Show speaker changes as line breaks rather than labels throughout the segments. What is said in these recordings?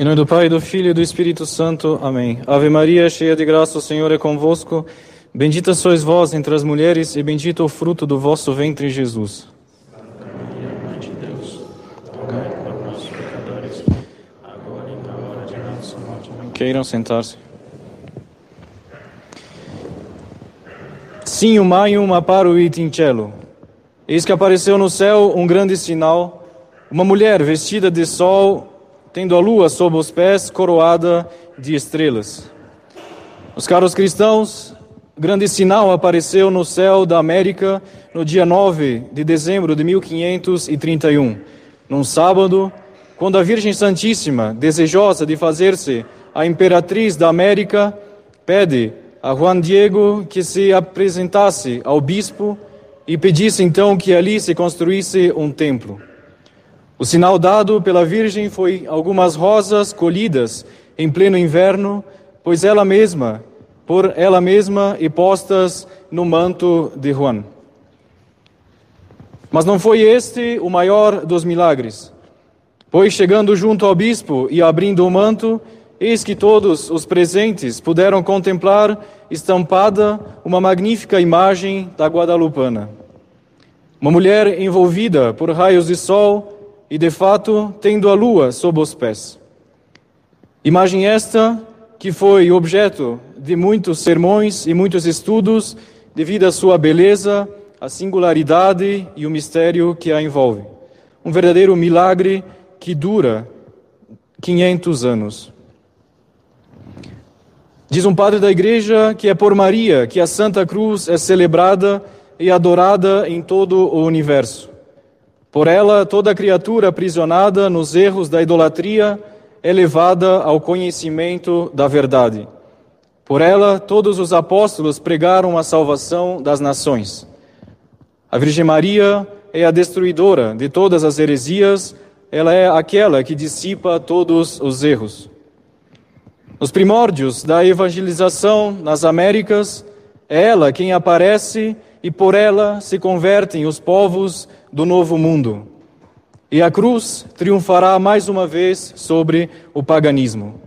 Em nome do Pai, do Filho e do Espírito Santo. Amém. Ave Maria, cheia de graça, o Senhor é convosco. Bendita sois vós entre as mulheres, e bendito o fruto do vosso ventre, Jesus.
E.
Queiram sentar-se. Sim, maium apparuit in cielo. Eis que apareceu no céu um grande sinal, uma mulher vestida de sol, tendo a lua sob os pés, coroada de estrelas. Os caros cristãos, grande sinal apareceu no céu da América no dia 9 de dezembro de 1531, num sábado, quando a Virgem Santíssima, desejosa de fazer-se a imperatriz da América, pede a Juan Diego que se apresentasse ao bispo e pedisse então que ali se construísse um templo. O sinal dado pela Virgem foi algumas rosas colhidas em pleno inverno, pois ela mesma, por ela mesma e postas no manto de Juan. Mas não foi este o maior dos milagres, pois chegando junto ao bispo e abrindo o manto, eis que todos os presentes puderam contemplar estampada uma magnífica imagem da Guadalupana. Uma mulher envolvida por raios de sol e, de fato, tendo a lua sob os pés. Imagem esta que foi objeto de muitos sermões e muitos estudos devido à sua beleza, a singularidade e o mistério que a envolve. Um verdadeiro milagre que dura 500 anos. Diz um padre da igreja que é por Maria que a Santa Cruz é celebrada e adorada em todo o universo. Por ela, toda criatura aprisionada nos erros da idolatria é levada ao conhecimento da verdade. Por ela, todos os apóstolos pregaram a salvação das nações. A Virgem Maria é a destruidora de todas as heresias, ela é aquela que dissipa todos os erros. Nos primórdios da evangelização nas Américas, é ela quem aparece e por ela se convertem os povos do novo mundo. E a cruz triunfará mais uma vez sobre o paganismo.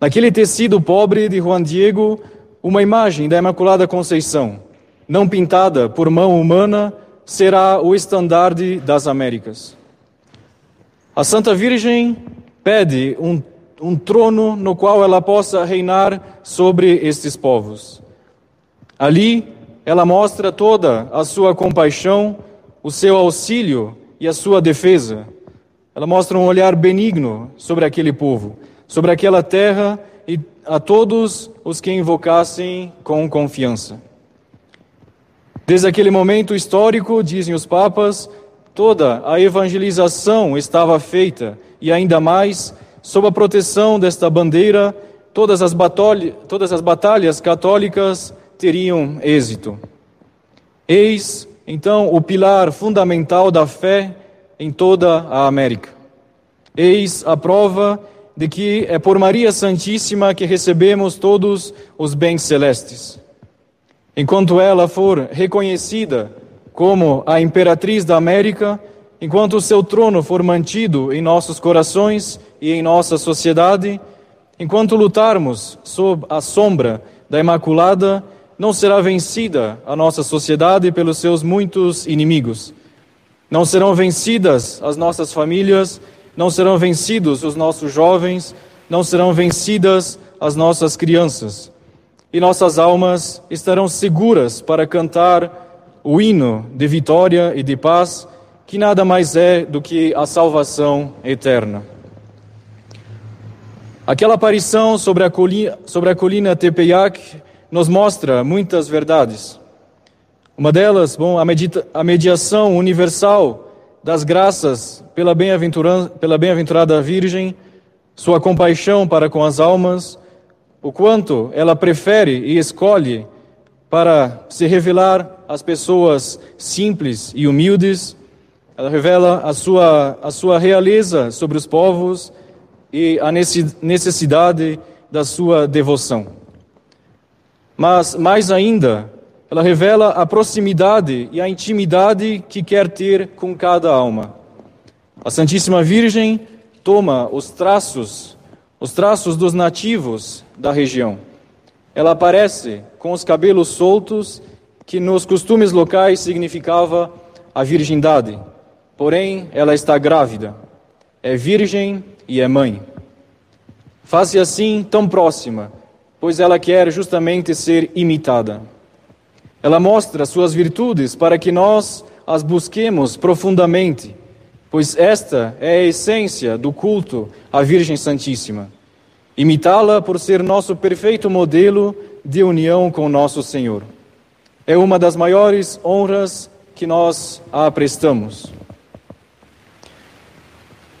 Naquele tecido pobre de Juan Diego, uma imagem da Imaculada Conceição, não pintada por mão humana, será o estandarte das Américas. A Santa Virgem pede um, um trono no qual ela possa reinar sobre estes povos. Ali, ela mostra toda a sua compaixão o seu auxílio e a sua defesa. Ela mostra um olhar benigno sobre aquele povo, sobre aquela terra e a todos os que invocassem com confiança. Desde aquele momento histórico, dizem os papas, toda a evangelização estava feita e ainda mais sob a proteção desta bandeira, todas as, todas as batalhas católicas teriam êxito. Eis então o pilar fundamental da fé em toda a América. Eis a prova de que é por Maria Santíssima que recebemos todos os bens celestes. Enquanto ela for reconhecida como a imperatriz da América, enquanto o seu trono for mantido em nossos corações e em nossa sociedade, enquanto lutarmos sob a sombra da Imaculada, não será vencida a nossa sociedade pelos seus muitos inimigos. Não serão vencidas as nossas famílias, não serão vencidos os nossos jovens, não serão vencidas as nossas crianças. E nossas almas estarão seguras para cantar o hino de vitória e de paz, que nada mais é do que a salvação eterna. Aquela aparição sobre a colina, sobre a colina Tepeyac nos mostra muitas verdades. Uma delas, bom, a, medita, a mediação universal das graças pela bem-aventurada Virgem, sua compaixão para com as almas, o quanto ela prefere e escolhe para se revelar às pessoas simples e humildes. Ela revela a sua, a sua realeza sobre os povos e a necessidade da sua devoção. Mas, mais ainda, ela revela a proximidade e a intimidade que quer ter com cada alma. A Santíssima Virgem toma os traços, os traços dos nativos da região. Ela aparece com os cabelos soltos, que nos costumes locais significava a virgindade. Porém, ela está grávida, é virgem e é mãe. Faz-se assim tão próxima, pois ela quer justamente ser imitada. Ela mostra suas virtudes para que nós as busquemos profundamente, pois esta é a essência do culto à Virgem Santíssima. Imitá-la por ser nosso perfeito modelo de união com nosso Senhor. É uma das maiores honras que nós a prestamos.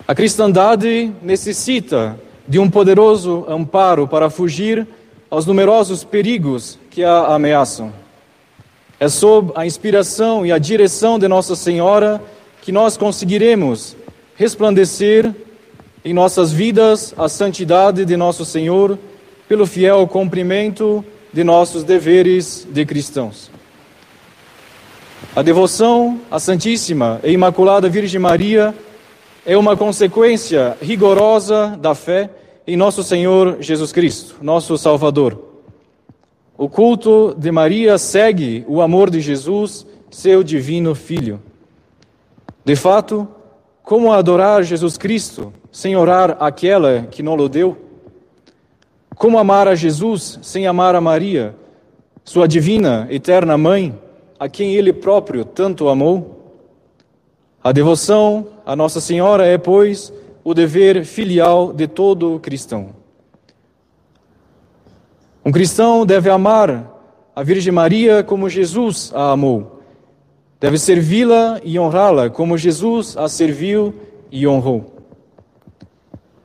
A cristandade necessita de um poderoso amparo para fugir aos numerosos perigos que a ameaçam. É sob a inspiração e a direção de Nossa Senhora que nós conseguiremos resplandecer em nossas vidas a santidade de nosso Senhor pelo fiel cumprimento de nossos deveres de cristãos. A devoção à Santíssima e Imaculada Virgem Maria é uma consequência rigorosa da fé em nosso Senhor Jesus Cristo, nosso Salvador. O culto de Maria segue o amor de Jesus, seu divino Filho. De fato, como adorar Jesus Cristo sem orar aquela que não o deu? Como amar a Jesus sem amar a Maria, sua divina, eterna mãe, a quem ele próprio tanto amou? A devoção a Nossa Senhora é, pois, o dever filial de todo cristão. Um cristão deve amar a Virgem Maria como Jesus a amou. Deve servi-la e honrá-la como Jesus a serviu e honrou.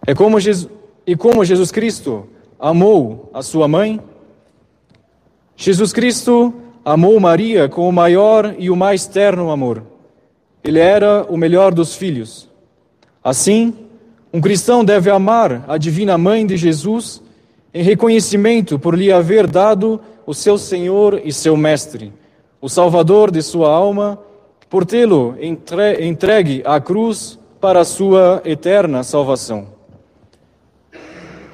É como Jesus, e como Jesus Cristo amou a sua mãe, Jesus Cristo amou Maria com o maior e o mais terno amor. Ele era o melhor dos filhos. Assim, um cristão deve amar a divina mãe de Jesus em reconhecimento por lhe haver dado o seu Senhor e seu Mestre, o Salvador de sua alma, por tê-lo entregue à cruz para a sua eterna salvação.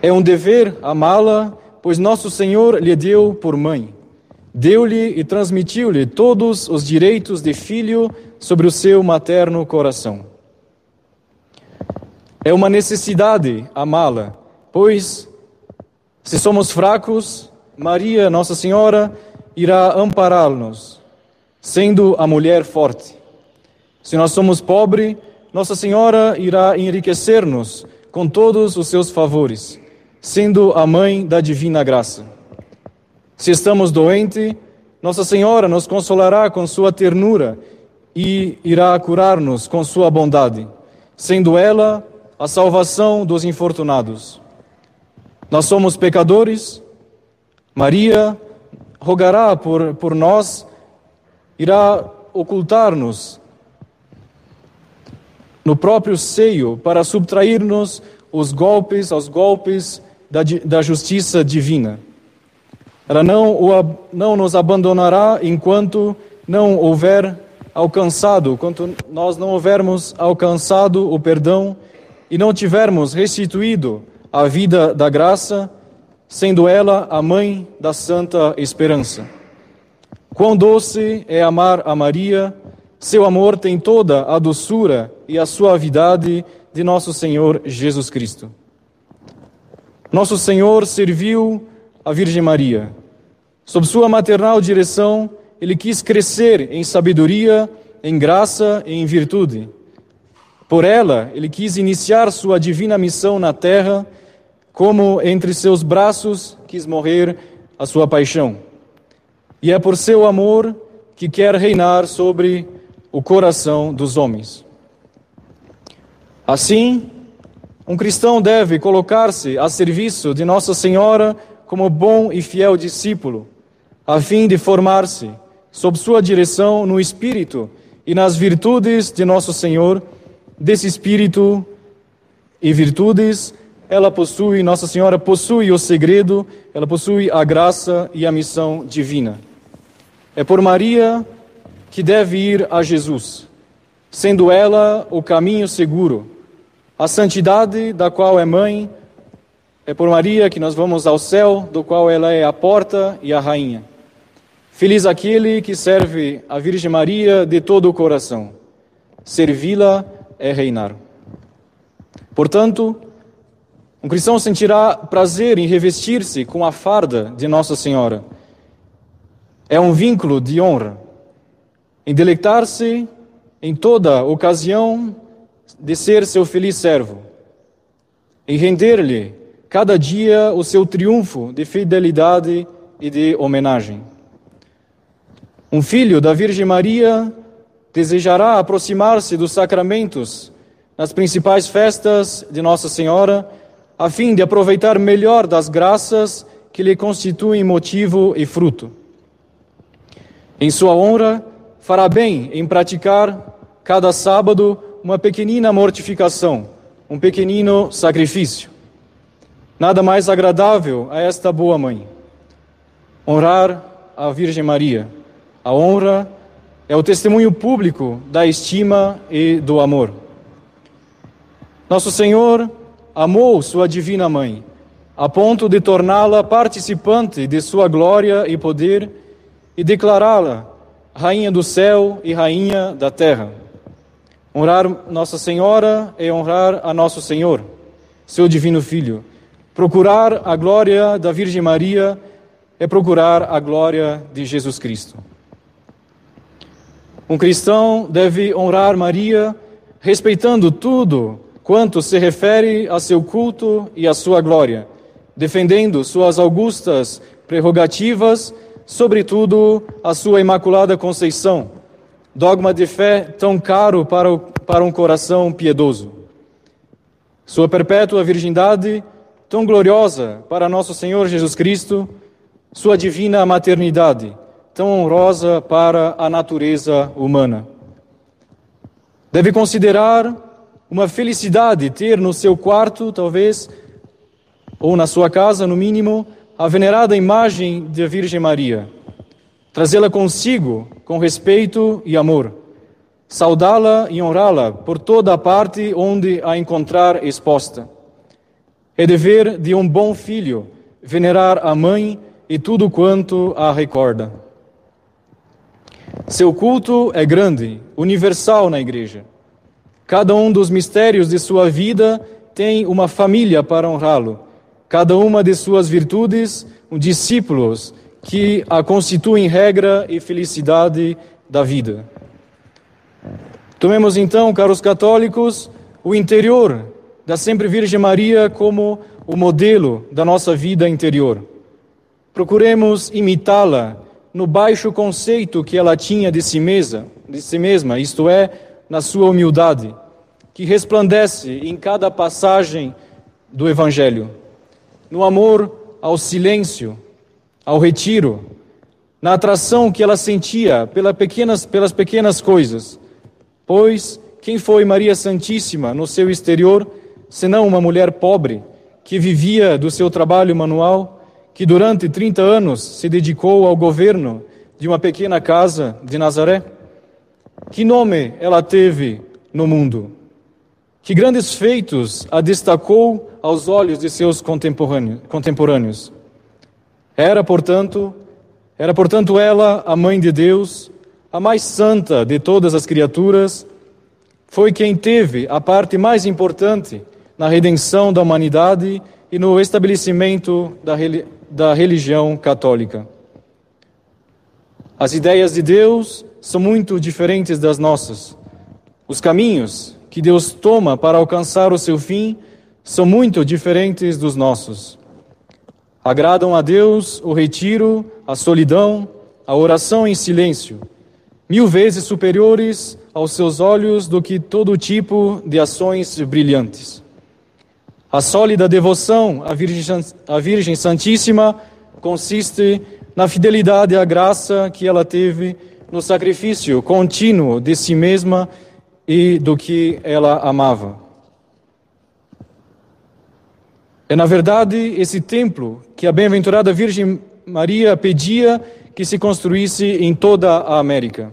É um dever amá-la, pois nosso Senhor lhe deu por mãe. Deu-lhe e transmitiu-lhe todos os direitos de filho sobre o seu materno coração. É uma necessidade amá-la, pois se somos fracos, Maria, Nossa Senhora, irá ampará-nos, sendo a mulher forte. Se nós somos pobres, Nossa Senhora irá enriquecer-nos com todos os seus favores, sendo a mãe da divina graça. Se estamos doentes, Nossa Senhora nos consolará com sua ternura e irá curar-nos com sua bondade, sendo ela a salvação dos infortunados. Nós somos pecadores, Maria rogará por, por nós, irá ocultar-nos no próprio seio para subtrair-nos os golpes, aos golpes da, da justiça divina. Ela não, o, não nos abandonará enquanto não houver alcançado, enquanto nós não houvermos alcançado o perdão e não tivermos restituído a vida da graça, sendo ela a mãe da santa esperança. Quão doce é amar a Maria, seu amor tem toda a doçura e a suavidade de nosso Senhor Jesus Cristo. Nosso Senhor serviu a Virgem Maria. Sob sua maternal direção, ele quis crescer em sabedoria, em graça e em virtude. Por ela, ele quis iniciar sua divina missão na terra como entre seus braços quis morrer a sua paixão. E é por seu amor que quer reinar sobre o coração dos homens. Assim, um cristão deve colocar-se a serviço de Nossa Senhora como bom e fiel discípulo, a fim de formar-se sob sua direção no espírito e nas virtudes de nosso Senhor, desse espírito e virtudes ela possui, Nossa Senhora possui o segredo, ela possui a graça e a missão divina. É por Maria que deve ir a Jesus, sendo ela o caminho seguro, A santidade da qual é mãe é por Maria que nós vamos ao céu, do qual ela é a porta e a rainha. Feliz aquele que serve a Virgem Maria de todo o coração. Servi-la é reinar. Portanto, um cristão sentirá prazer em revestir-se com a farda de Nossa Senhora. É um vínculo de honra. Em delectar-se em toda ocasião de ser seu feliz servo. Em render-lhe cada dia o seu triunfo de fidelidade e de homenagem. Um filho da Virgem Maria desejará aproximar-se dos sacramentos nas principais festas de Nossa Senhora, a fim de aproveitar melhor das graças que lhe constituem motivo e fruto. Em sua honra, fará bem em praticar cada sábado uma pequenina mortificação, um pequenino sacrifício. Nada mais agradável a esta boa mãe. Honrar a Virgem Maria a honra é o testemunho público da estima e do amor. Nosso Senhor amou Sua Divina Mãe, a ponto de torná-la participante de Sua glória e poder e declará-la Rainha do céu e Rainha da terra. Honrar Nossa Senhora é honrar a Nosso Senhor, Seu Divino Filho. Procurar a glória da Virgem Maria é procurar a glória de Jesus Cristo. Um cristão deve honrar Maria respeitando tudo quanto se refere a seu culto e a sua glória, defendendo suas augustas prerrogativas, sobretudo a sua Imaculada Conceição, dogma de fé tão caro para, o, para um coração piedoso. Sua perpétua virgindade, tão gloriosa para nosso Senhor Jesus Cristo, sua divina maternidade, tão honrosa para a natureza humana. Deve considerar uma felicidade ter no seu quarto, talvez, ou na sua casa, no mínimo, a venerada imagem da Virgem Maria. Trazê-la consigo com respeito e amor. Saudá-la e honrá-la por toda a parte onde a encontrar exposta. É dever de um bom filho venerar a mãe e tudo quanto a recorda. Seu culto é grande, universal na igreja. Cada um dos mistérios de sua vida tem uma família para honrá-lo. Cada uma de suas virtudes, um discípulos que a constituem regra e felicidade da vida. Tomemos então, caros católicos, o interior da Sempre Virgem Maria como o modelo da nossa vida interior. Procuremos imitá-la no baixo conceito que ela tinha de si mesma, de si mesma, isto é, na sua humildade, que resplandece em cada passagem do evangelho, no amor ao silêncio, ao retiro, na atração que ela sentia pelas pequenas, pelas pequenas coisas. Pois quem foi Maria Santíssima no seu exterior, senão uma mulher pobre que vivia do seu trabalho manual? Que durante 30 anos se dedicou ao governo de uma pequena casa de Nazaré? Que nome ela teve no mundo? Que grandes feitos a destacou aos olhos de seus contemporâneos? Era, portanto, era, portanto, ela a mãe de Deus, a mais santa de todas as criaturas, foi quem teve a parte mais importante na redenção da humanidade e no estabelecimento da, da religião católica. As ideias de Deus são muito diferentes das nossas. Os caminhos que Deus toma para alcançar o seu fim são muito diferentes dos nossos. Agradam a Deus o retiro, a solidão, a oração em silêncio, mil vezes superiores aos seus olhos do que todo tipo de ações brilhantes. A sólida devoção à Virgem, à Virgem Santíssima consiste na fidelidade à graça que ela teve no sacrifício contínuo de si mesma e do que ela amava. É, na verdade, esse templo que a bem-aventurada Virgem Maria pedia que se construísse em toda a América.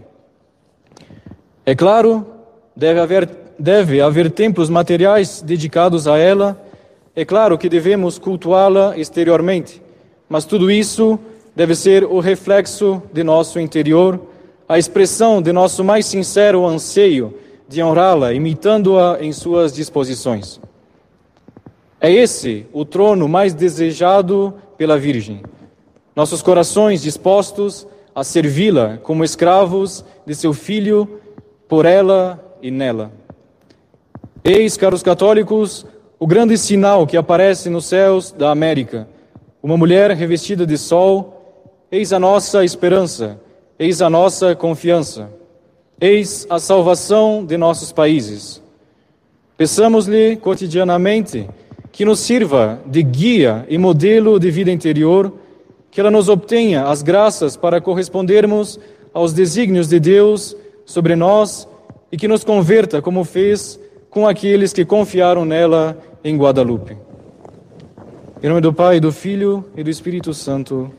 É claro, deve haver deve haver templos materiais dedicados a ela, é claro que devemos cultuá-la exteriormente, mas tudo isso deve ser o reflexo de nosso interior, a expressão de nosso mais sincero anseio de honrá-la, imitando-a em suas disposições. É esse o trono mais desejado pela Virgem. Nossos corações dispostos a servi-la como escravos de seu filho, por ela e nela. Eis, caros católicos, o grande sinal que aparece nos céus da América. Uma mulher revestida de sol, eis a nossa esperança, eis a nossa confiança, eis a salvação de nossos países. Peçamos-lhe cotidianamente que nos sirva de guia e modelo de vida interior, que ela nos obtenha as graças para correspondermos aos desígnios de Deus sobre nós e que nos converta, como fez com aqueles que confiaram nela em Guadalupe. Em nome do Pai, do Filho e do Espírito Santo.